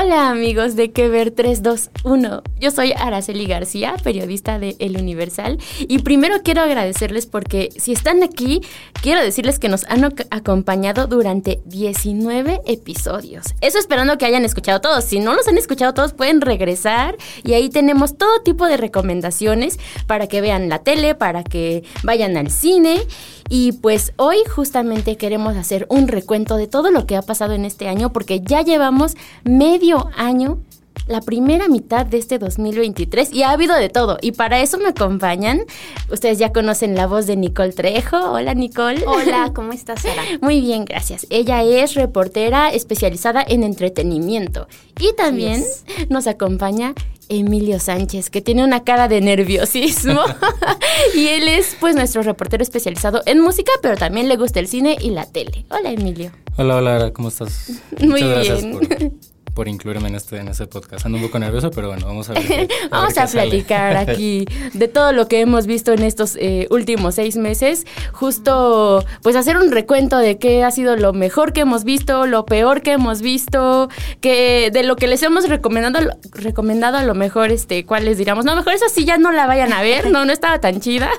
Hola amigos de Que Ver 321. Yo soy Araceli García, periodista de El Universal. Y primero quiero agradecerles porque si están aquí, quiero decirles que nos han acompañado durante 19 episodios. Eso esperando que hayan escuchado todos. Si no los han escuchado todos, pueden regresar. Y ahí tenemos todo tipo de recomendaciones para que vean la tele, para que vayan al cine. Y pues hoy justamente queremos hacer un recuento de todo lo que ha pasado en este año porque ya llevamos medio año la primera mitad de este 2023 y ha habido de todo. Y para eso me acompañan. Ustedes ya conocen la voz de Nicole Trejo. Hola Nicole. Hola, ¿cómo estás Sara? Muy bien, gracias. Ella es reportera especializada en entretenimiento. Y también nos acompaña Emilio Sánchez, que tiene una cara de nerviosismo. y él es pues nuestro reportero especializado en música, pero también le gusta el cine y la tele. Hola Emilio. Hola, hola, ¿cómo estás? Muy bien por incluirme en este, en este podcast. Ando un poco nervioso, pero bueno, vamos a ver. vamos a, platicar aquí de todo lo que hemos visto en estos eh, últimos seis meses. Justo, pues hacer un recuento de qué ha sido lo mejor que hemos visto, lo peor que hemos visto, que de lo que les hemos recomendado, recomendado a lo mejor, este, cuál les diríamos, no, mejor esa sí ya no la vayan a ver, no, no estaba tan chida.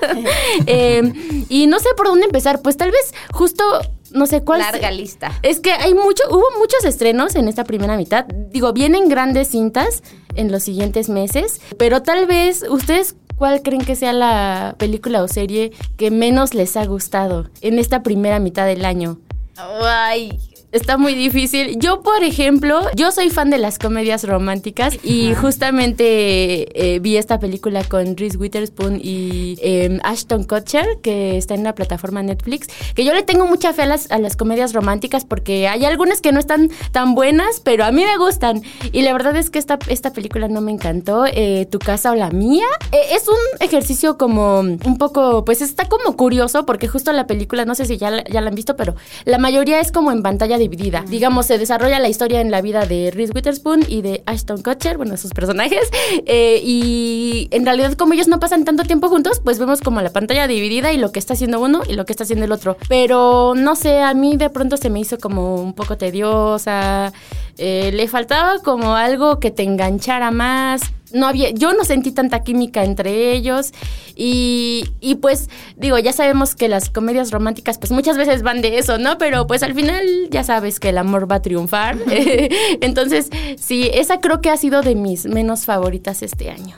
Eh, y no sé por dónde empezar, pues tal vez justo no sé cuál. Larga lista. Es que hay mucho, hubo muchos estrenos en esta primera mitad. Digo, vienen grandes cintas en los siguientes meses, pero tal vez ustedes ¿Cuál creen que sea la película o serie que menos les ha gustado en esta primera mitad del año? Ay, Está muy difícil. Yo, por ejemplo, yo soy fan de las comedias románticas y justamente eh, vi esta película con Reese Witherspoon y em, Ashton Kutcher, que está en la plataforma Netflix, que yo le tengo mucha fe a las, a las comedias románticas porque hay algunas que no están tan buenas, pero a mí me gustan. Y la verdad es que esta, esta película no me encantó. Eh, tu casa o la mía. Eh, es un ejercicio como un poco, pues está como curioso porque justo la película, no sé si ya, ya la han visto, pero la mayoría es como en pantalla dividida. Digamos, se desarrolla la historia en la vida de Reese Witherspoon y de Ashton Kutcher, bueno, sus personajes. Eh, y en realidad, como ellos no pasan tanto tiempo juntos, pues vemos como la pantalla dividida y lo que está haciendo uno y lo que está haciendo el otro. Pero no sé, a mí de pronto se me hizo como un poco tediosa. Eh, le faltaba como algo que te enganchara más no había, yo no sentí tanta química entre ellos y, y, pues digo, ya sabemos que las comedias románticas pues muchas veces van de eso, ¿no? Pero pues al final ya sabes que el amor va a triunfar. Entonces, sí, esa creo que ha sido de mis menos favoritas este año.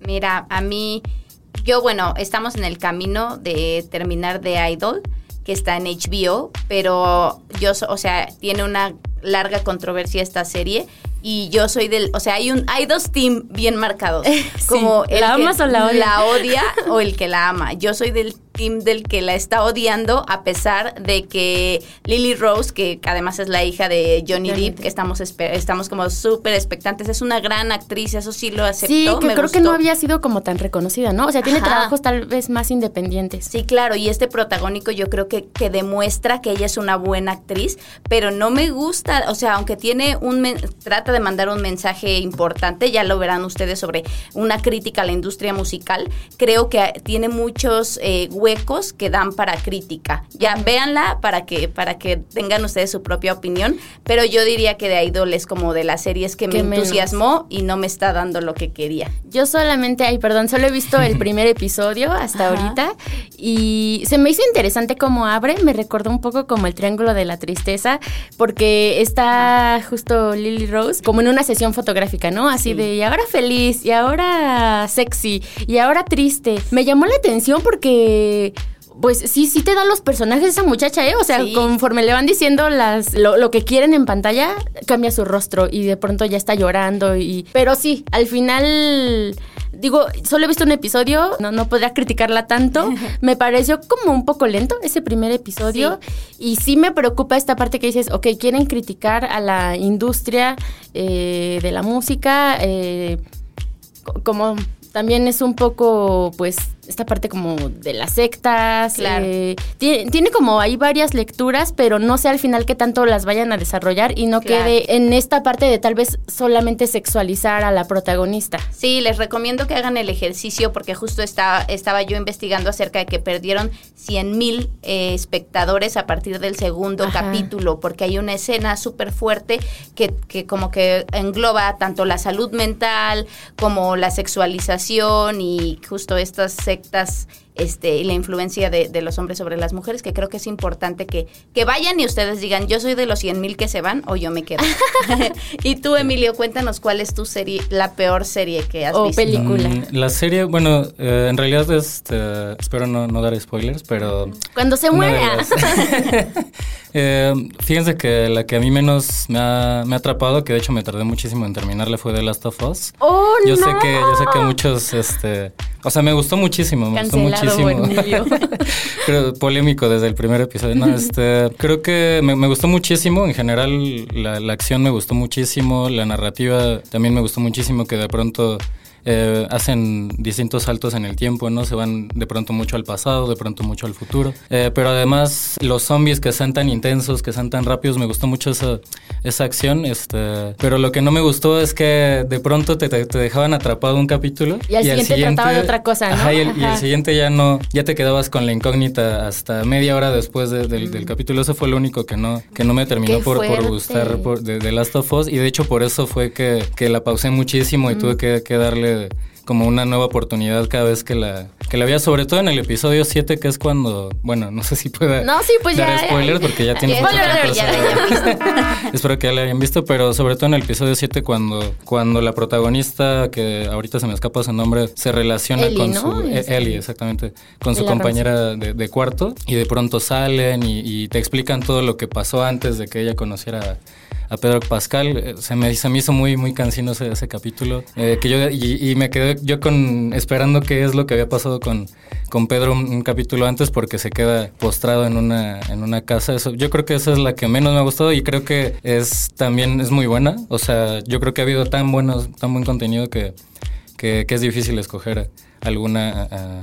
Mira, a mí, yo bueno, estamos en el camino de terminar de Idol, que está en HBO, pero yo, o sea, tiene una larga controversia esta serie y yo soy del, o sea, hay un hay dos team bien marcados, como el la amas que o la odia. la odia o el que la ama. Yo soy del team del que la está odiando a pesar de que Lily Rose, que además es la hija de Johnny, Depp, que estamos estamos como súper expectantes, es una gran actriz, eso sí lo aceptó. Sí, que creo que no había sido como tan reconocida, ¿no? O sea, tiene trabajos tal vez más independientes. Sí, claro, y este protagónico yo creo que, que demuestra que ella es una buena actriz, pero no me gusta, o sea, aunque tiene un trata de mandar un mensaje importante, ya lo verán ustedes sobre una crítica a la industria musical, creo que tiene muchos eh, huecos que dan para crítica. Ya véanla para que, para que tengan ustedes su propia opinión, pero yo diría que de Idol es como de las series que me entusiasmó y no me está dando lo que quería. Yo solamente, ay, perdón, solo he visto el primer episodio hasta ahorita y se me hizo interesante cómo abre, me recordó un poco como el Triángulo de la Tristeza, porque está justo Lily Rose como en una sesión fotográfica, ¿no? Así de, y ahora feliz, y ahora sexy, y ahora triste. Me llamó la atención porque pues sí, sí te da los personajes esa muchacha, ¿eh? O sea, Sí. conforme le van diciendo las lo, lo que quieren en pantalla, cambia su rostro y de pronto ya está llorando y... Pero sí, al final... Digo, solo he visto un episodio, no, no podría criticarla tanto. Me pareció como un poco lento ese primer episodio. Y sí me preocupa esta parte que dices, ok, quieren criticar a la industria eh, de la música. eh, co- como también es un poco, pues, esta parte como de las sectas. Claro. eh, tiene, tiene como hay varias lecturas, pero no sé al final qué tanto las vayan a desarrollar y no Claro. quede en esta parte de tal vez solamente sexualizar a la protagonista. Sí, les recomiendo que hagan el ejercicio porque justo está, estaba yo investigando acerca de que perdieron 100 mil eh, espectadores a partir del segundo Ajá. capítulo porque hay una escena súper fuerte que, que como que engloba tanto la salud mental como la sexualización y justo estas sectas este, y la influencia de, de los hombres sobre las mujeres, que creo que es importante que, que vayan y ustedes digan, yo soy de los 100 mil que se van o yo me quedo. y tú, Emilio, cuéntanos cuál es tu serie, la peor serie que has O visto. película. Mm, la serie, bueno, eh, en realidad este, espero no, no dar spoilers, pero... Cuando se muera. las- Eh, fíjense que la que a mí menos me ha, me ha atrapado, que de hecho me tardé muchísimo en terminarla, fue The Last of Us. ¡Oh, Yo sé no! que, yo sé que muchos, este, o sea, me gustó muchísimo, me Cancelado, gustó muchísimo. Creo, polémico desde el primer episodio. No, este, creo que me, me gustó muchísimo. En general, la, la acción me gustó muchísimo. La narrativa también me gustó muchísimo. Que de pronto eh, hacen distintos saltos en el tiempo, ¿no? Se van de pronto mucho al pasado, de pronto mucho al futuro. Eh, pero además, los zombies que sean tan intensos, que sean tan rápidos, me gustó mucho esa, esa acción. Este, pero lo que no me gustó es que de pronto te, te- te dejaban atrapado un capítulo. Y al siguiente trataba de otra cosa, ¿no? Ajá, y el, y siguiente ya no, ya te quedabas con la incógnita hasta media hora después de- del, del capítulo. Eso fue lo único que no, que no me terminó por, por gustar por, de, de Last of Us. Y de hecho por eso fue que, que la pausé muchísimo y tuve que, que darle como una nueva oportunidad cada vez que la, que la veía, sobre todo en el episodio 7, que es cuando, bueno, no sé si pueda No, sí, pues dar ya, spoilers ya. porque ya tiene mucho spoiler tiempo ya Espero que ya la hayan visto, pero sobre todo en el episodio 7 cuando, cuando la protagonista, que ahorita se me escapa su nombre, se relaciona Ellie, con ¿no? su... eh, Este. Ellie, exactamente. Con su compañera de, de cuarto y de pronto salen y, y te explican todo lo que pasó antes de que ella conociera a Pedro Pascal. Eh, Se me, se me hizo muy, muy cansino ese, ese capítulo. eh, que yo, y, y me quedé yo con esperando qué es lo que había pasado con, con Pedro un, un capítulo antes porque se queda postrado en una, en una casa. Eso, yo creo que esa es la que menos me ha gustado y creo que es también es muy buena. O sea, yo creo que ha habido tan buenos, tan buen contenido que, que, que es difícil escoger alguna eh,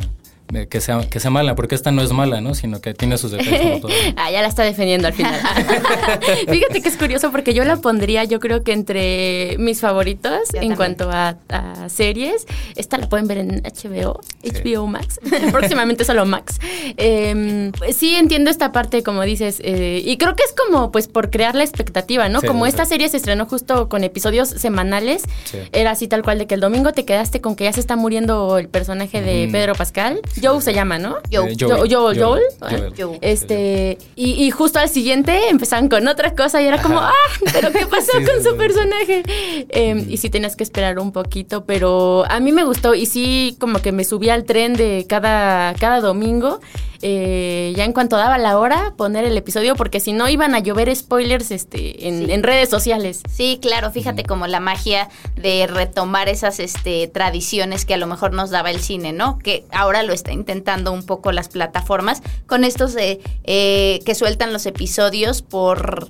que sea, que sea mala, porque esta no es mala, ¿no? Sino que tiene sus defectos como todo. Ah, ya la está defendiendo al final. Fíjate que es curioso porque yo la pondría, yo creo que entre mis favoritos Yo en también. cuanto a, a series. Esta la pueden ver en HBO, Sí. HBO Max, próximamente solo Max. Eh, pues sí entiendo esta parte, como dices, eh, y creo que es como pues por crear la expectativa, ¿no? Sí, como sí, esta serie se estrenó justo con episodios semanales, Sí. era así tal cual de que el domingo te quedaste con que ya se está muriendo el personaje de. Pedro Pascal. Joe se llama, ¿no? Joe. Eh, Joel, Joel, Joel, Joel. Joel. Joel. Este, y, y justo al siguiente empezaban con otra cosa y era como, Ajá. ah, pero ¿qué pasó Sí, con sí, su sí. personaje? Eh, Y sí tenías que esperar un poquito, pero a mí me gustó y sí como que me subí al tren de cada, cada domingo. Eh, ya en cuanto daba la hora, poner el episodio, porque si no iban a llover spoilers este, en, Sí. en redes sociales. Sí, claro, fíjate como la magia de retomar esas este, tradiciones que a lo mejor nos daba el cine, ¿no? Que ahora lo está intentando un poco las plataformas con estos de eh, que sueltan los episodios por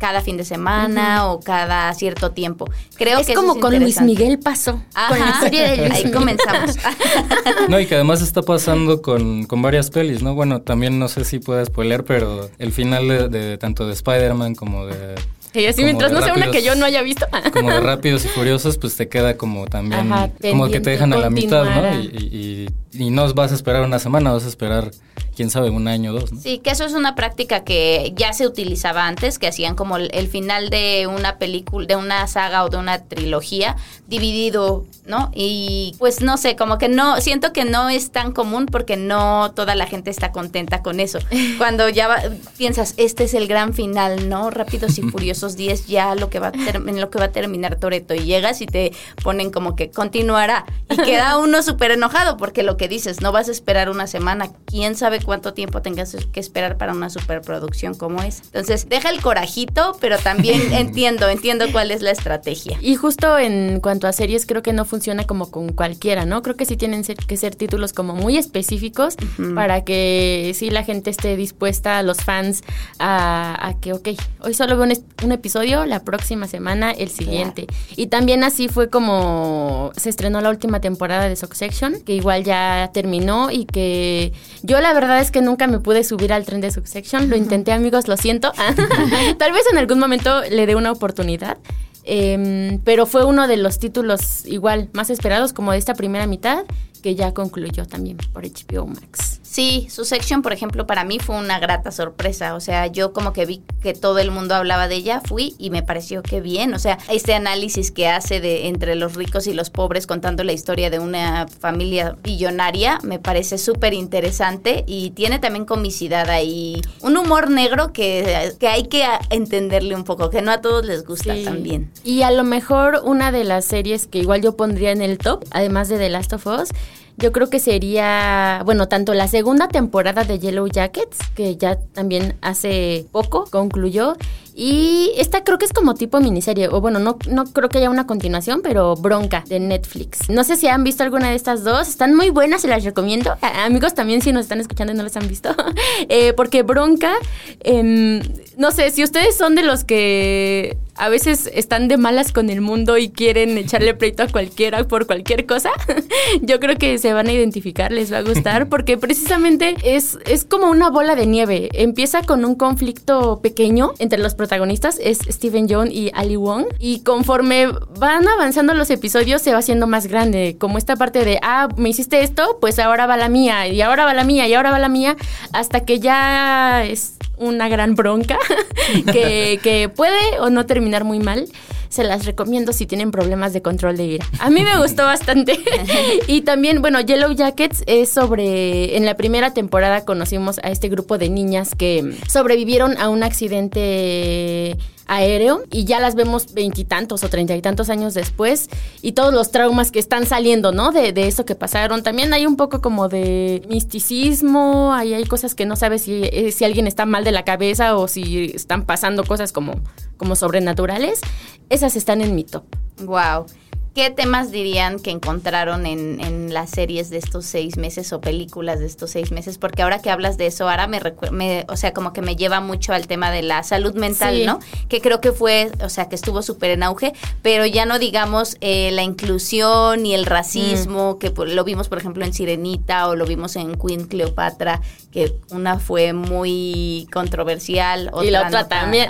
cada fin de semana o cada cierto tiempo. Creo es que eso como con Luis. Miguel pasó. Con la Ajá, serie de Luis ahí Miguel. comenzamos. No, y que además está pasando con, con varias pelis, ¿no? Bueno, también no sé si puedo spoiler, pero el final de, de tanto de Spider-Man como de... Y así como mientras no sea una que yo no haya visto. Como de Rápidos y Furiosos, pues te queda como también... Ajá, como que te dejan a la mitad, ¿no? Y, y, y- y no vas a esperar una semana, vas a esperar, quién sabe, un año o dos, ¿no? Sí, que eso es una práctica que ya se utilizaba antes, que hacían como el, el final de una película, de una saga o de una trilogía dividido, ¿no? Y pues no sé, como que no, siento que no es tan común porque no toda la gente está contenta con eso. Cuando ya va- piensas, este es el gran final, ¿no? Rápidos y Furiosos esos 10 ya lo que va a en lo que va a terminar Toreto y llegas y te ponen como que continuará y queda uno súper enojado porque lo que dices, no vas a esperar una semana, quién sabe cuánto tiempo tengas que esperar para una superproducción como es. Entonces, deja el corajito, pero también entiendo, entiendo cuál es la estrategia. Y justo en cuanto a series, creo que no funciona como con cualquiera, ¿no? Creo que sí tienen que ser títulos como muy específicos para que sí la gente esté dispuesta, los fans, a, que, ok, hoy solo veo un, episodio, la próxima semana el siguiente. Y también así fue como se estrenó la última temporada de Succession, que igual ya terminó y que yo la verdad es que nunca me pude subir al tren de Succession. Lo intenté, amigos, lo siento. Tal vez en algún momento le dé una oportunidad. Em, pero fue uno de los títulos igual más esperados como de esta primera mitad que ya concluyó también por HBO Max. Sí, su sección, por ejemplo, para mí fue una grata sorpresa. O sea, yo como que vi que todo el mundo hablaba de ella, fui y me pareció que bien. O sea, este análisis que hace de entre los ricos y los pobres contando la historia de una familia billonaria me parece súper interesante y tiene también comicidad ahí. Un humor negro que, que, hay que entenderle un poco, que no a todos les gusta también. Y a lo mejor una de las series que igual yo pondría en el top, además de The Last of Us, yo creo que sería, bueno, tanto la segunda temporada de Yellow Jackets, que ya también hace poco concluyó, y esta creo que es como tipo miniserie, o bueno, no, no creo que haya una continuación, pero Bronca de Netflix. No sé si han visto alguna de estas dos, están muy buenas, se las recomiendo. amigos también si nos están escuchando y no las han visto, eh, porque Bronca, em, no sé, si ustedes son de los que a veces están de malas con el mundo y quieren echarle pleito a cualquiera por cualquier cosa, yo creo que se van a identificar, les va a gustar, porque precisamente es, es como una bola de nieve. Empieza con un conflicto pequeño entre los protagonistas, es Steven Yeun y Ali Wong, y conforme van avanzando los episodios se va haciendo más grande, como esta parte de, ah, me hiciste esto, pues ahora va la mía, y ahora va la mía, y ahora va la mía, hasta que ya es una gran bronca que, puede o no terminar muy mal se las recomiendo si tienen problemas de control de ira. A mí me gustó bastante. y también, bueno, Yellow Jackets es sobre, en la primera temporada conocimos a este grupo de niñas que sobrevivieron a un accidente aéreo y ya las vemos veintitantos o treinta y tantos años después y todos los traumas que están saliendo, ¿no? De, de, eso que pasaron. También hay un poco como de misticismo, ahí hay cosas que no sabes si, eh, si alguien está mal de la cabeza o si están pasando cosas como, como sobrenaturales. Esas están en mi top. Wow. ¿Qué temas dirían que encontraron en, en, las series de estos seis meses o películas de estos seis meses? Porque ahora que hablas de eso, ahora me, me o sea, como que me lleva mucho al tema de la salud mental, ¿no? Que creo que fue, o sea, que estuvo súper en auge, pero ya no digamos eh, la inclusión y el racismo, mm. que lo vimos, por ejemplo, en Sirenita o lo vimos en Queen Cleopatra, que una fue muy controversial. Otra y la otra también.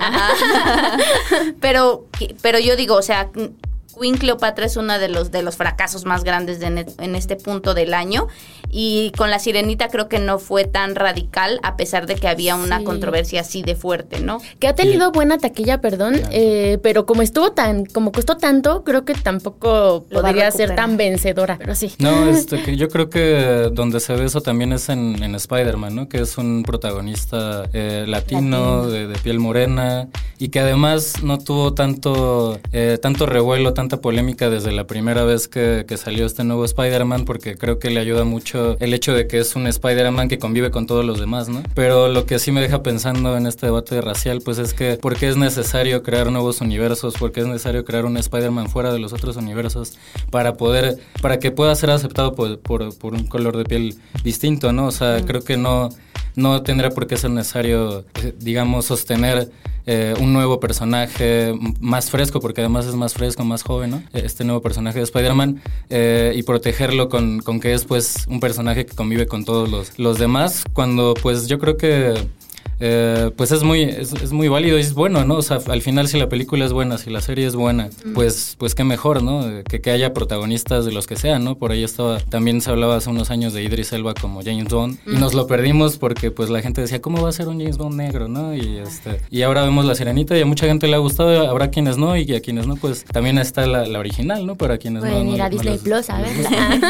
pero, pero yo digo, o sea Queen Cleopatra es uno de los, de los fracasos más grandes de en este punto del año. Y con La Sirenita creo que no fue tan radical, a pesar de que había una controversia así de fuerte, ¿no? Que ha tenido buena taquilla, perdón, eh, pero como estuvo tan, como costó tanto, creo que tampoco podría ser tan vencedora, pero sí. No, este, yo creo que donde se ve eso también es en, en Spider-Man, ¿no? Que es un protagonista eh, latino, De, piel morena, y que además no tuvo tanto, eh, tanto revuelo, tanta polémica desde la primera vez que, que salió este nuevo Spider-Man, porque creo que le ayuda mucho el hecho de que es un Spider-Man que convive con todos los demás, ¿no? Pero lo que sí me deja pensando en este debate racial, pues es que ¿por qué es necesario crear nuevos universos? ¿Por qué es necesario crear un Spider-Man fuera de los otros universos para poder, para que pueda ser aceptado por, por, un color de piel distinto, ¿no? O sea, creo que no, no tendría por qué ser necesario, eh, digamos, sostener eh, un nuevo personaje más fresco, porque además es más fresco, más joven, ¿no? Este nuevo personaje de Spider-Man, eh, y protegerlo con, con, que es pues un personaje que convive con todos los, los demás, cuando pues yo creo que eh, pues es muy, es, muy válido y es bueno, ¿no? O sea, al final si la película es buena, si la serie es buena, pues, pues qué mejor, ¿no? Que, que haya protagonistas de los que sean, ¿no? Por ahí estaba, también se hablaba hace unos años de Idris Elba como James Bond y nos lo perdimos porque pues la gente decía, ¿cómo va a ser un James Bond negro, no? Y, este, y ahora vemos La Sirenita y a mucha gente le ha gustado, habrá quienes no y a quienes no, pues también está la, original, ¿no? Para quienes Pueden no. ir a Disney Plus a verla.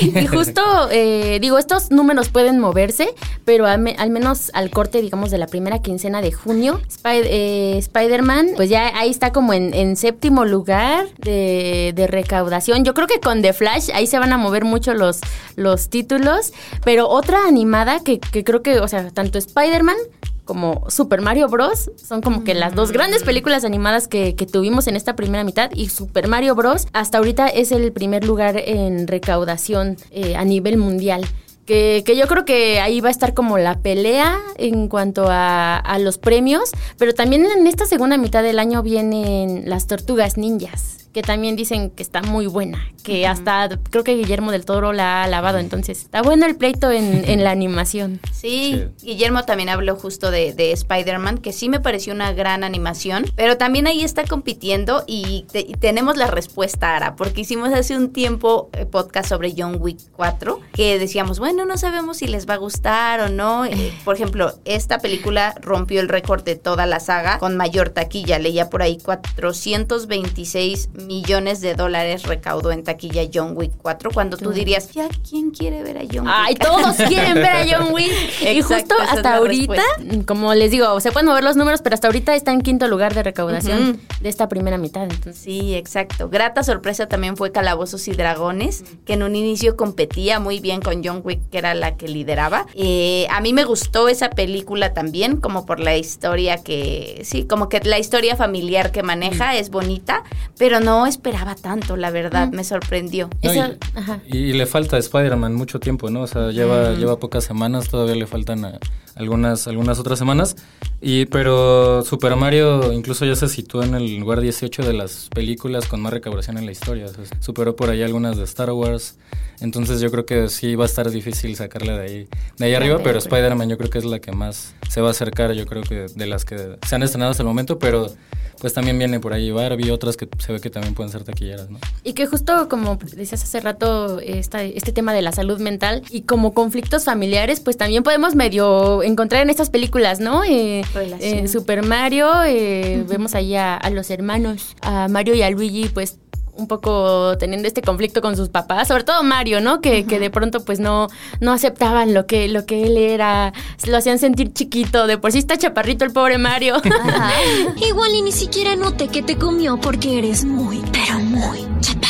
y justo, eh, digo, estos números pueden moverse, pero al, al menos al corte, digamos, de la primera quincena de junio. Eh, Spider-Man, pues ya ahí está como en, séptimo lugar de, recaudación. Yo creo que con The Flash ahí se van a mover mucho los, los títulos. Pero otra animada que, que creo que, o sea, tanto Spider-Man como Super Mario Bros. Son como que las dos grandes películas animadas que, que tuvimos en esta primera mitad. Y Super Mario Bros. hasta ahorita es el primer lugar en recaudación eh, a nivel mundial. Que, que yo creo que ahí va a estar como la pelea en cuanto a, a los premios. Pero también en esta segunda mitad del año vienen las tortugas ninjas. Que también dicen que está muy buena. Que hasta creo que Guillermo del Toro la ha alabado. Entonces está bueno el pleito en, en la animación. Sí, Guillermo también habló justo de, de Spider-Man, que sí me pareció una gran animación, pero también ahí está compitiendo y, te- y tenemos la respuesta, Ara, porque hicimos hace un tiempo eh, podcast sobre John Wick 4, que decíamos, bueno, no sabemos si les va a gustar o no. Eh, por ejemplo, esta película rompió el récord de toda la saga con mayor taquilla, leía por ahí 426 millones de dólares recaudó en taquilla John Wick 4, cuando tú dirías, ya, ¿quién quiere ver a John Wick? Ay, todos quieren ver a John Wick. y justo hasta ahorita, respuesta. como les digo, se pueden mover los números, pero hasta ahorita está en quinto lugar de recaudación de esta primera mitad. Entonces, Sí, exacto. Grata sorpresa también fue Calabozos y Dragones, que en un inicio competía muy bien con John Wick, que era la que lideraba. Eh, a mí me gustó esa película también, como por la historia que, sí, como que la historia familiar que maneja es bonita, pero no esperaba tanto, la verdad, me sorprendió. No, Eso- y, ajá. y- le falta a Spider-Man mucho tiempo, ¿no? O sea, lleva, lleva pocas semanas, todavía le faltan a- algunas, algunas otras semanas. Y, pero Super Mario incluso ya se sitúa en el lugar 18 de las películas con más recaudación en la historia. O sea, superó por ahí algunas de Star Wars. Entonces yo creo que sí va a estar difícil sacarle de ahí, de ahí arriba, pero Spider-Man yo creo que es la que más se va a acercar, yo creo que de las que se han estrenado hasta el momento, pero pues también viene por ahí Barbie y otras que se ve que también pueden ser taquilleras, ¿no? Y que justo como decías hace rato, esta- este tema de la salud mental y como conflictos familiares, pues también podemos medio encontrar en estas películas, ¿no? Eh, eh, Super Mario, eh, vemos ahí a, a los hermanos, a Mario y a Luigi, pues un poco teniendo este conflicto con sus papás, sobre todo Mario, ¿no? Que, que de pronto pues no, no aceptaban lo que, lo que él era, lo hacían sentir chiquito, de por sí está chaparrito el pobre Mario. Igual y ni siquiera noté que te comió porque eres muy, pero muy chaparro.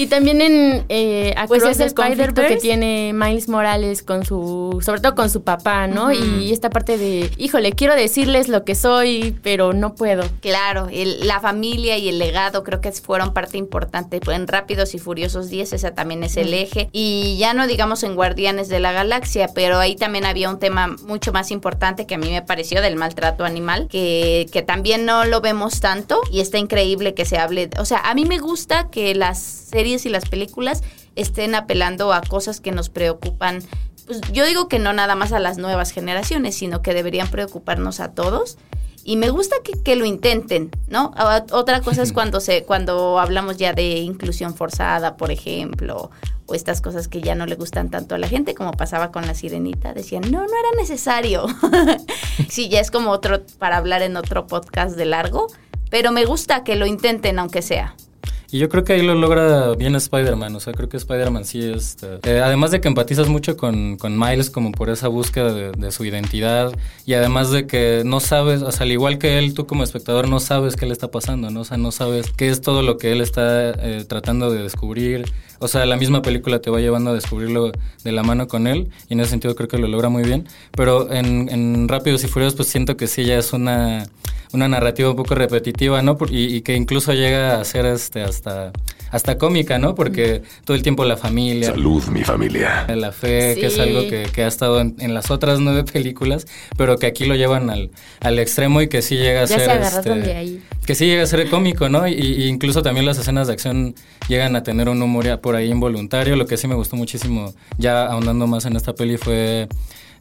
Y también en eh, Pues Across es the el conflicto que tiene Miles Morales con su, sobre todo con su papá, ¿no? Y esta parte de, híjole, quiero decirles lo que soy, pero no puedo. Claro, el- la familia y el legado creo que fueron parte importante. En Rápidos y Furiosos 10, esa también es el eje. Y ya no digamos en Guardianes de la Galaxia, pero ahí también había un tema mucho más importante que a mí me pareció del maltrato animal, que, que también no lo vemos tanto y está increíble que se hable. O sea, a mí me gusta que las series y las películas estén apelando a cosas que nos preocupan. Pues yo digo que no nada más a las nuevas generaciones, sino que deberían preocuparnos a todos. Y me gusta que, que lo intenten, ¿no? Otra cosa es cuando se, cuando hablamos ya de inclusión forzada, por ejemplo, o estas cosas que ya no le gustan tanto a la gente, como pasaba con la sirenita, decían, no, no era necesario. sí, ya es como otro, para hablar en otro podcast de largo, pero me gusta que lo intenten, aunque sea. Y yo creo que ahí lo logra bien Spider-Man, o sea, creo que Spider-Man sí es... eh, además de que empatizas mucho con, con Miles como por esa búsqueda de, de su identidad y además de que no sabes, o sea, al igual que él, tú como espectador no sabes qué le está pasando, ¿no? O sea, no sabes qué es todo lo que él está eh, tratando de descubrir. O sea, la misma película te va llevando a descubrirlo de la mano con él y en ese sentido creo que lo logra muy bien. Pero en, en Rápidos y Furiosos pues siento que sí ya es una una narrativa un poco repetitiva, ¿no? Y, y que incluso llega a ser este hasta hasta cómica, ¿no? Porque todo el tiempo la familia, Salud, mi familia. la fe, que es algo que, que ha estado en, en las otras nueve películas, pero que aquí lo llevan al, al extremo y que sí llega a Ya ser se este, de ahí. que sí llega a ser cómico, ¿no? Y, y incluso también las escenas de acción llegan a tener un humor por ahí involuntario. Lo que sí me gustó muchísimo, ya ahondando más en esta peli, fue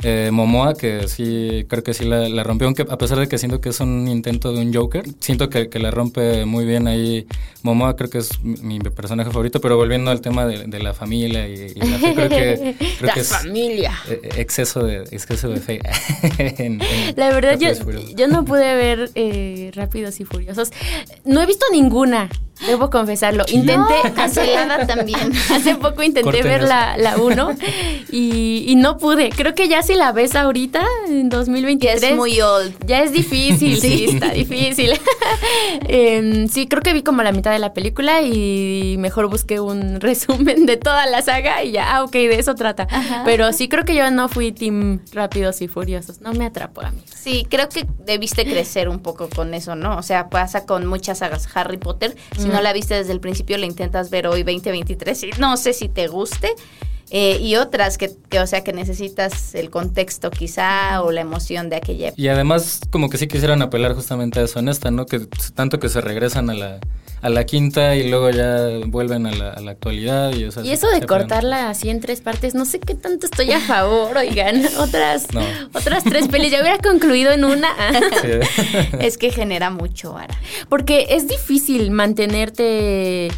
eh, Momoa, que sí, creo que sí la, la rompió, aunque a pesar de que siento que es un intento de un Joker, siento que, que la rompe muy bien ahí Momoa, creo que es mi, mi personaje favorito, pero volviendo al tema de, de la familia y, y la fe, creo que, creo La que es familia. eh, exceso de, exceso de fe. en- en La verdad, yo, yo no pude ver eh, Rápidos y Furiosos. No he visto ninguna. Debo confesarlo. Intenté. cancelada también. Hace poco intenté Corten ver la, la 1 y, y no pude. Creo que ya si la ves ahorita, en Que 2023. es muy old. Ya es difícil, sí, está difícil. Em, sí, creo que vi como la mitad de la película y mejor busqué un resumen de toda la saga y ya, ah, ok, de eso trata. Pero sí creo que yo no fui team Rápidos y Furiosos. No me atrapó a mí. Sí, creo que debiste crecer un poco con eso, ¿no? O sea, pasa con muchas sagas. Harry Potter, si no la viste desde el principio, la intentas ver hoy 2023 y no sé si te guste. Eh, y otras que, que, o sea, que necesitas el contexto quizá o la emoción de aquella época. Y además, como que sí quisieran apelar justamente a eso en esta, ¿no? Que tanto que se regresan a la, a la quinta y luego ya vuelven a la, a la actualidad. Y, o sea, Y eso de cortarla así en tres partes, no sé qué tanto estoy a favor, oigan. Otras, No. otras tres pelis. Ya hubiera concluido en una. Sí. Es que genera mucho ahora. Porque es difícil mantenerte.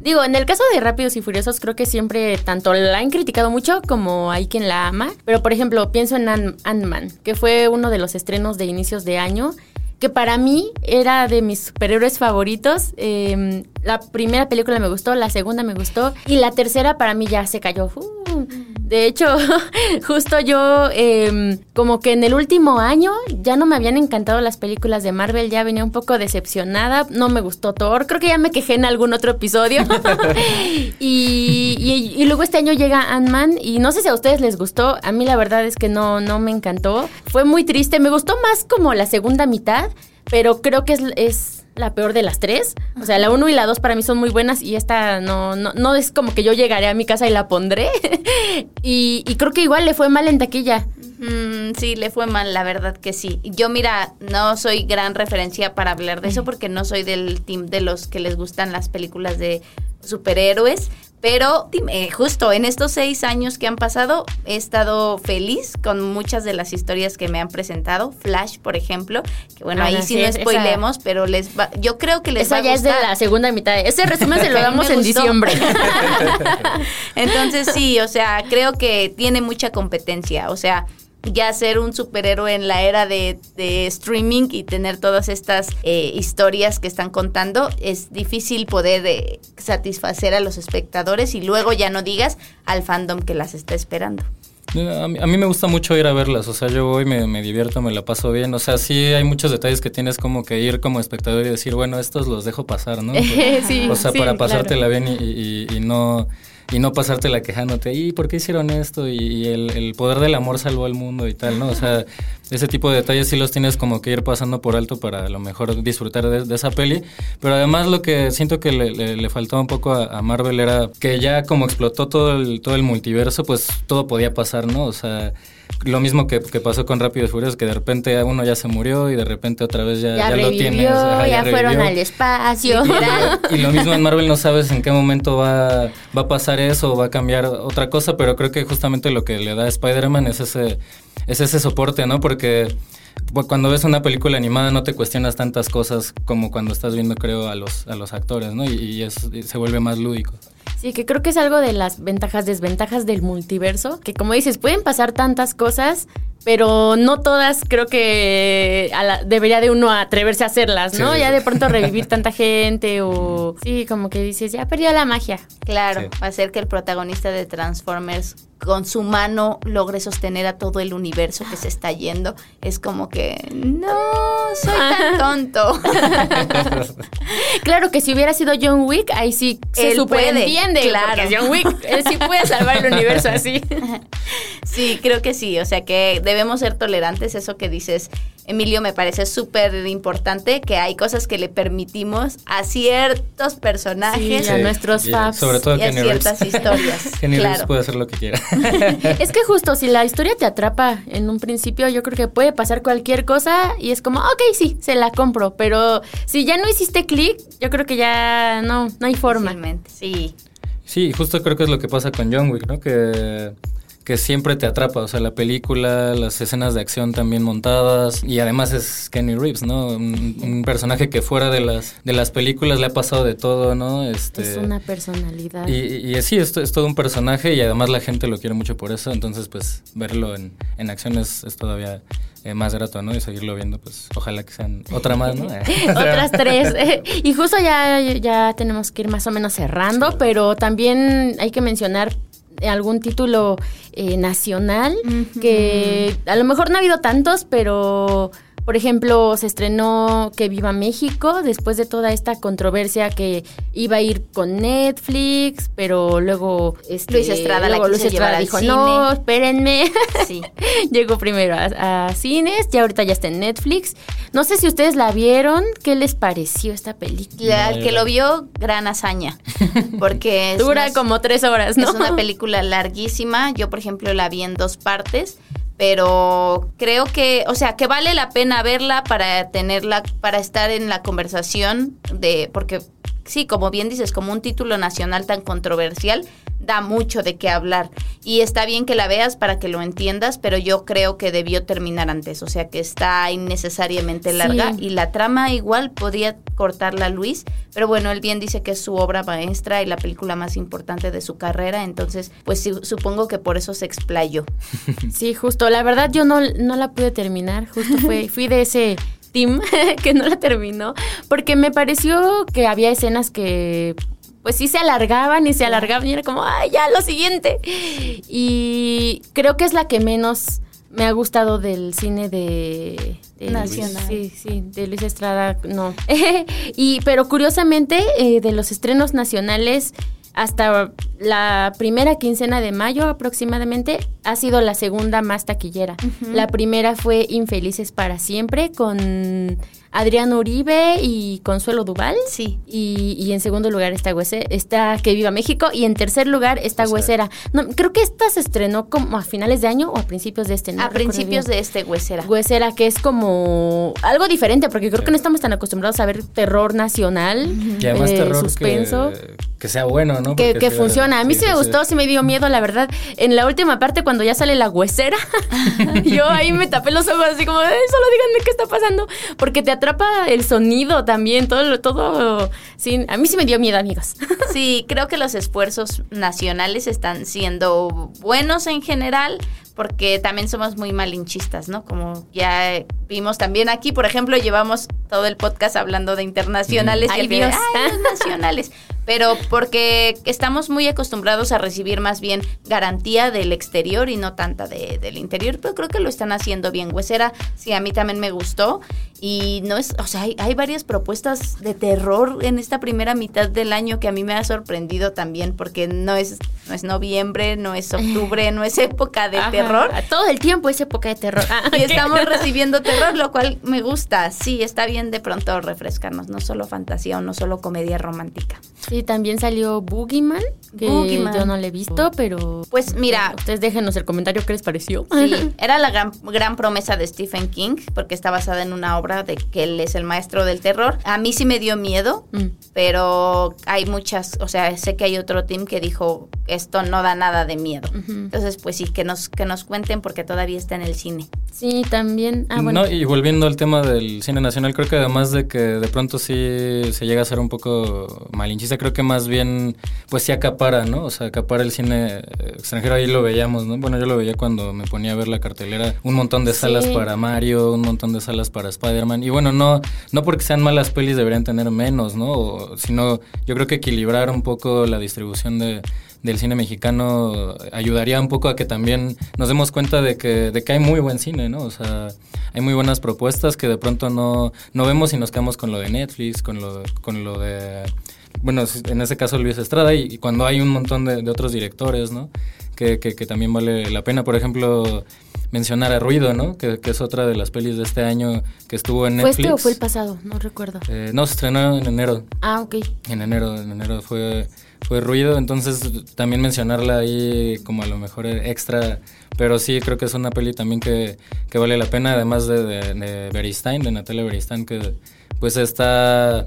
Digo, en el caso de Rápidos y Furiosos, creo que siempre tanto la han criticado mucho como hay quien la ama. Pero, por ejemplo, pienso en Ant- Ant-Man, que fue uno de los estrenos de inicios de año, que para mí era de mis superhéroes favoritos. Eh, la primera película me gustó, la segunda me gustó, y la tercera para mí ya se cayó. Uh, de hecho, justo yo, eh, como que en el último año ya no me habían encantado las películas de Marvel, ya venía un poco decepcionada, no me gustó Thor, creo que ya me quejé en algún otro episodio. y, y- y luego este año llega Ant-Man y no sé si a ustedes les gustó, a mí la verdad es que no, no me encantó, fue muy triste, me gustó más como la segunda mitad, pero creo que es... es la peor de las tres. O sea, la 1 y la 2 para mí son muy buenas y esta no, no, no es como que yo llegaré a mi casa y la pondré. y, y creo que igual le fue mal en taquilla. Mm, sí, le fue mal, la verdad que sí. Yo, mira, no soy gran referencia para hablar de eso porque no soy del team de los que les gustan las películas de superhéroes. Pero dime, justo en estos seis años que han pasado, he estado feliz con muchas de las historias que me han presentado. Flash, por ejemplo, que bueno, Ah, ahí sí no esa- spoilemos, pero les va, yo creo que les va Esa a ya es de gustar. la segunda mitad. Ese resumen se lo damos en diciembre. Entonces sí, o sea, creo que tiene mucha competencia. O sea, ya ser un superhéroe en la era de, de streaming y tener todas estas eh, historias que están contando, es difícil poder eh, satisfacer a los espectadores y luego ya no digas al fandom que las está esperando. A mí, a mí me gusta mucho ir a verlas, o sea, yo voy, me, me divierto, me la paso bien, o sea, sí hay muchos detalles que tienes como que ir como espectador y decir, bueno, estos los dejo pasar, ¿no? Sí, o sea, sí, para claro. pasártela bien y, y- y no y no pasártela quejándote, ¿y por qué hicieron esto? Y, el, el poder del amor salvó al mundo y tal, ¿no? O sea, ese tipo de detalles sí los tienes como que ir pasando por alto para a lo mejor disfrutar de, de esa peli. Pero además lo que siento que le, le- le faltaba un poco a, a Marvel era que ya como explotó todo el, todo el multiverso, pues todo podía pasar, ¿no? O sea, lo mismo que, que pasó con Rápidos y Furiosos, que de repente uno ya se murió y de repente otra vez ya, Ya, ya lo tienes. ya, fueron al espacio. Y lo mismo en Marvel no sabes en qué momento va, va a pasar eso o va a cambiar otra cosa, pero creo que justamente lo que le da a Spider-Man es ese, es ese soporte, ¿no? Porque cuando ves una película animada no te cuestionas tantas cosas como cuando estás viendo, creo, a los, a los actores, ¿no? Y, y es- y se vuelve más lúdico. Sí, que creo que es algo de las ventajas, desventajas del multiverso, que como dices, pueden pasar tantas cosas, pero no todas creo que a la- debería de uno atreverse a hacerlas, ¿no? Sí. Ya de pronto revivir tanta gente o... Sí, como que dices, ya perdió la magia. Claro, Sí. hacer que el protagonista de Transformers con su mano logre sostener a todo el universo que se está yendo, es como que no soy tan tonto. Claro que si hubiera sido John Wick, ahí sí se Él puede, superentiende, claro. porque es John Wick, él sí puede salvar el universo así. Sí, creo que sí. O sea que debemos ser tolerantes. Eso que dices, Emilio, me parece súper importante que hay cosas que le permitimos a ciertos personajes Sí, a nuestros. Sobre todo y a Kenny Reeves. ciertas historias. Kenny Reeves claro. puede hacer lo que quiera. Es que justo si la historia te atrapa en un principio, yo creo que puede pasar cualquier cosa y es como, ok, sí, se la compro, pero si ya no hiciste clic, yo creo que ya no, no hay forma. Sí. Sí, justo creo que es lo que pasa con John Wick, ¿no? Que, que siempre te atrapa, o sea, la película, las escenas de acción también montadas y además es Kenny Reeves, ¿no? Un, personaje que fuera de las de las películas le ha pasado de todo, ¿no? Este, es una personalidad. Y, y, sí, es, es, todo un personaje y además la gente lo quiere mucho por eso, entonces pues verlo en, en acción es, es todavía eh, más grato, ¿no? Y seguirlo viendo, pues ojalá que sean otra más, ¿no? Otras tres. y justo ya, ya tenemos que ir más o menos cerrando, pero también hay que mencionar algún título eh, nacional, que a lo mejor no ha habido tantos, pero por ejemplo, se estrenó Que Viva México después de toda esta controversia que iba a ir con Netflix, pero luego este, Luis Estrada la Luis Estrada dijo, no, espérenme. Sí. Llegó primero a, cines, y ahorita ya está en Netflix. No sé si ustedes la vieron, ¿qué les pareció esta película? El que lo vio, gran hazaña, porque... Dura como tres horas, ¿no? Es una película larguísima, yo por ejemplo la vi en dos partes pero creo que, o sea, que vale la pena verla para tenerla, para estar en la conversación de, porque sí, como bien dices, como un título nacional tan controversial, da mucho de qué hablar. Y está bien que la veas para que lo entiendas, pero yo creo que debió terminar antes. O sea que está innecesariamente larga. Y la trama igual podría cortarla Luis. Pero bueno, él bien dice que es su obra maestra y la película más importante de su carrera. Entonces, pues supongo que por eso se explayó. Sí, justo. La verdad yo no, no la pude terminar. Justo fue, fui de ese team que no la terminó. Porque me pareció que había escenas que pues sí se alargaban y se alargaban y era como, ay, ya, lo siguiente. Y creo que es la que menos me ha gustado del cine de, nacional. sí, sí, de Luis Estrada, no. y pero curiosamente eh, de los estrenos nacionales hasta la primera quincena de mayo aproximadamente ha sido la segunda más taquillera. La primera fue Infelices para siempre con Adrián Uribe y Consuelo Duval. Sí. Y, en segundo lugar está, está Que Viva México. Y en tercer lugar está Huesera. No, creo que esta se estrenó como a finales de año o a principios de este. a principios de este Huesera. Huesera, que es como algo diferente, porque creo que no estamos tan acostumbrados a ver terror nacional. Y además eh, terror suspenso. Que, sea bueno, ¿no? Que, funciona. A mí sí, me gustó, sí me dio miedo, la verdad. En la última parte, cuando ya sale la huesera, yo ahí me tapé los ojos así como, solo díganme qué está pasando. Porque te atrapa el sonido también, todo, todo. Sí, a mí sí me dio miedo, amigos. sí, creo que los esfuerzos nacionales están siendo buenos en general, porque también somos muy malinchistas, ¿no? Como ya vimos también aquí, por ejemplo, llevamos todo el podcast hablando de internacionales y Dios. nacionales pero porque estamos muy acostumbrados a recibir más bien garantía del exterior y no tanta de, del interior, pero creo que lo están haciendo bien. Huesera, sí, a mí también me gustó y no es, o sea, hay, hay, varias propuestas de terror en esta primera mitad del año que a mí me ha sorprendido también porque no es, no es noviembre, no es octubre, no es época de terror. Todo el tiempo es época de terror. y estamos recibiendo terror, lo cual me gusta. Sí, está bien de pronto refrescarnos, no solo fantasía o no solo comedia romántica. Sí, también salió Boogeyman, que yo no le he visto, pero... Pues mira... Ustedes déjenos el comentario qué les pareció. Sí, era la gran, gran promesa de Stephen King, porque está basada en una obra de que él es el maestro del terror. A mí sí me dio miedo, mm. pero hay muchas, o sea, sé que hay otro team que dijo, esto no da nada de miedo. Entonces, pues sí, que nos, que nos cuenten porque todavía está en el cine. Sí, también. Ah, bueno. No, y volviendo al tema del cine nacional, creo que además de que de pronto sí se llega a ser un poco malinchista, creo que más bien, pues sí acapara, ¿no? O sea, acapara el cine extranjero, ahí lo veíamos, ¿no? Bueno, yo lo veía cuando me ponía a ver la cartelera, un montón de salas para Mario, un montón de salas para Spider-Man, y bueno, no, no porque sean malas pelis deberían tener menos, ¿no? sino yo creo que equilibrar un poco la distribución de del cine mexicano ayudaría un poco a que también nos demos cuenta de que, de que hay muy buen cine, ¿no? O sea, hay muy buenas propuestas que de pronto no, no vemos y nos quedamos con lo de Netflix, con lo, con lo de bueno, en ese caso Luis Estrada, y, cuando hay un montón de, otros directores, ¿no? Que, que, también vale la pena, por ejemplo, mencionar a Ruido, ¿no? Que, es otra de las pelis de este año que estuvo en Netflix. ¿Fue este o fue el pasado? No recuerdo. Eh, no, se estrenó en enero. Ah, ok. En enero, en enero fue, fue Ruido, entonces también mencionarla ahí como a lo mejor extra, pero sí creo que es una peli también que, que vale la pena, además de, de, de Beristain, de Natalia Beristain, que pues está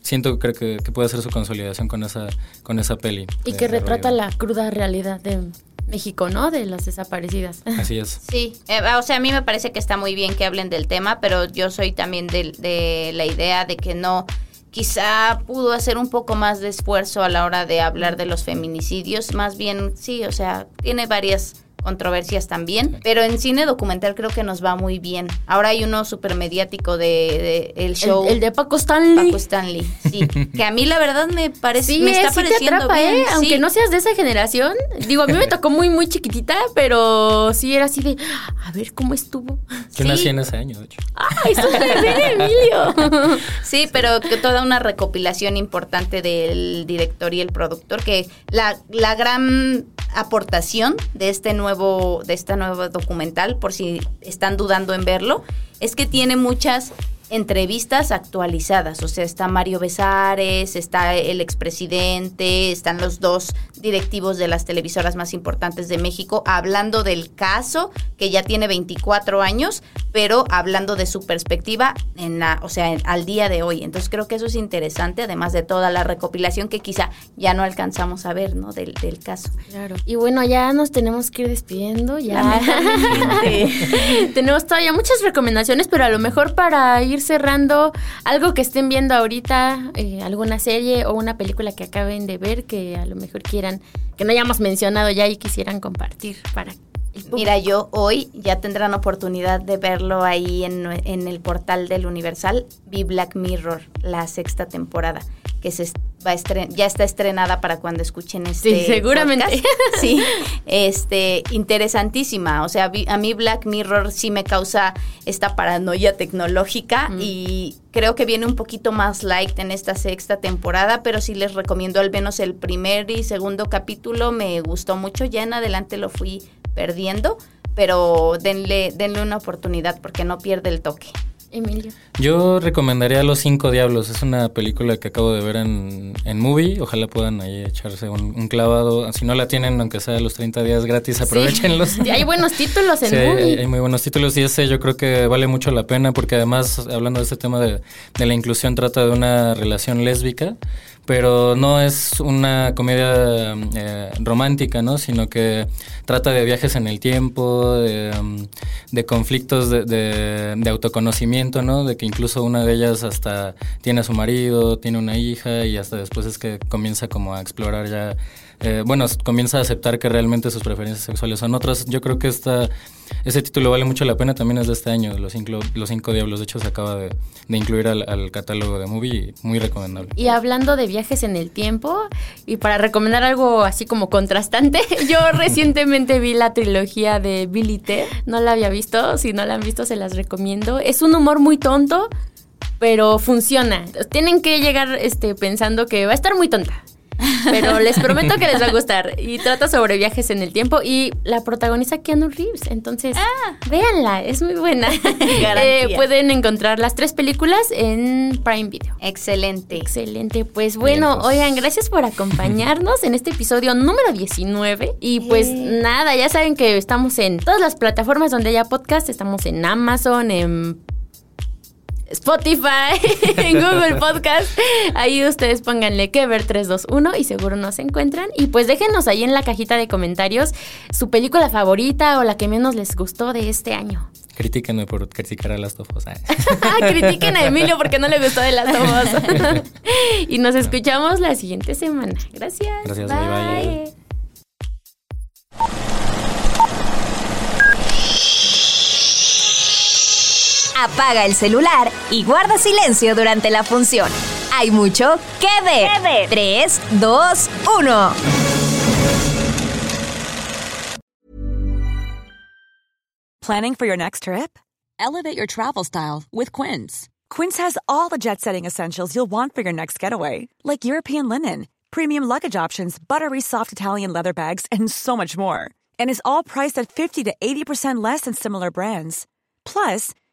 siento creo que, que, puede ser su consolidación con esa con esa peli y que retrata la cruda realidad de México, ¿no? De las desaparecidas. Así es. Sí, eh, o sea, a mí me parece que está muy bien que hablen del tema, pero yo soy también de, de la idea de que no, quizá pudo hacer un poco más de esfuerzo a la hora de hablar de los feminicidios, más bien, sí, o sea, tiene varias controversias también, pero en cine documental creo que nos va muy bien. Ahora hay uno súper mediático de, el show. El, de Paco Stanley. Paco Stanley, sí. que a mí la verdad me parece, sí, me está sí pareciendo te atrapa, bien. ¿eh? Aunque no seas de esa generación. Digo, a mí me tocó muy, muy chiquitita, pero sí era así de, a ver cómo estuvo. Yo nací en ese año, de hecho. ¡Ay, eso es Emilio! Sí, pero que toda una recopilación importante del director y el productor, que la, la gran aportación de este nuevo, de esta nuevo documental, por si están dudando en verlo, es que tiene muchas entrevistas actualizadas. O sea, está Mario Besares, está el expresidente, están los dos directivos de las televisoras más importantes de México hablando del caso que ya tiene 24 años, pero hablando de su perspectiva en la, o sea, al día de hoy. Entonces creo que eso es interesante, además de toda la recopilación que quizá ya no alcanzamos a ver, ¿no? Del, del caso. Claro. Y bueno, ya nos tenemos que ir despidiendo, ya. tenemos todavía muchas recomendaciones, pero a lo mejor para ir cerrando algo que estén viendo ahorita, eh, alguna serie o una película que acaben de ver que a lo mejor quieran, que no hayamos mencionado ya y quisieran compartir para... Mira, yo hoy ya tendrán oportunidad de verlo ahí en, en el portal del Universal. Vi Black Mirror, la sexta temporada que se va a ya está estrenada para cuando escuchen este Sí, seguramente. Podcast. Sí, este interesantísima, o sea, a mí Black Mirror sí me causa esta paranoia tecnológica mm. y creo que viene un poquito más light en esta sexta temporada, pero sí les recomiendo al menos el primer y segundo capítulo, me gustó mucho, ya en adelante lo fui perdiendo, pero denle denle una oportunidad porque no pierde el toque. Emilio. Yo recomendaría Los Cinco Diablos. Es una película que acabo de ver en, en Movie. Ojalá puedan ahí echarse un, clavado. Si no la tienen, aunque sea los 30 días gratis, aprovechenlos. Sí. hay buenos títulos en sí, Movie. Hay, muy buenos títulos y ese yo creo que vale mucho la pena porque además, hablando de este tema de, de la inclusión, trata de una relación lésbica pero no es una comedia eh, romántica, ¿no? Sino que trata de viajes en el tiempo, de, um, conflictos de, de, autoconocimiento, ¿no? De que incluso una de ellas hasta tiene a su marido, tiene una hija y hasta después es que comienza como a explorar ya eh, bueno, comienza a aceptar que realmente sus preferencias sexuales son otras. Yo creo que esta, ese título vale mucho la pena, también es de este año, Los Cinco, los cinco Diablos. De hecho, se acaba de, incluir al, catálogo de movie, muy recomendable. Y hablando de viajes en el tiempo, y para recomendar algo así como contrastante, yo recientemente vi la trilogía de Billy Ted. No la había visto, si no la han visto, se las recomiendo. Es un humor muy tonto, pero funciona. Tienen que llegar este, pensando que va a estar muy tonta. Pero les prometo que les va a gustar. Y trata sobre viajes en el tiempo y la protagoniza Keanu Reeves. Entonces, ah. véanla, es muy buena. eh, pueden encontrar las tres películas en Prime Video. Excelente. Excelente. Pues bueno, pues. oigan, gracias por acompañarnos en este episodio número 19. Y pues nada, ya saben que estamos en todas las plataformas donde haya podcast. Estamos en Amazon, en Spotify, en Google Podcast. Ahí ustedes pónganle que ver 321 y seguro nos encuentran. Y pues déjenos ahí en la cajita de comentarios su película favorita o la que menos les gustó de este año. Critíquenme por criticar a las tofos. Critiquen a Emilio porque no le gustó de las tofos. y nos escuchamos la siguiente semana. Gracias. Gracias, bye. bye. Apaga el celular y guarda silencio durante la función. Hay mucho que ver. 3, 2, 1. Planning for your next trip? Elevate your travel style with Quince. Quince has all the jet setting essentials you'll want for your next getaway, like European linen, premium luggage options, buttery soft Italian leather bags, and so much more. And is all priced at 50 to 80% less than similar brands. Plus,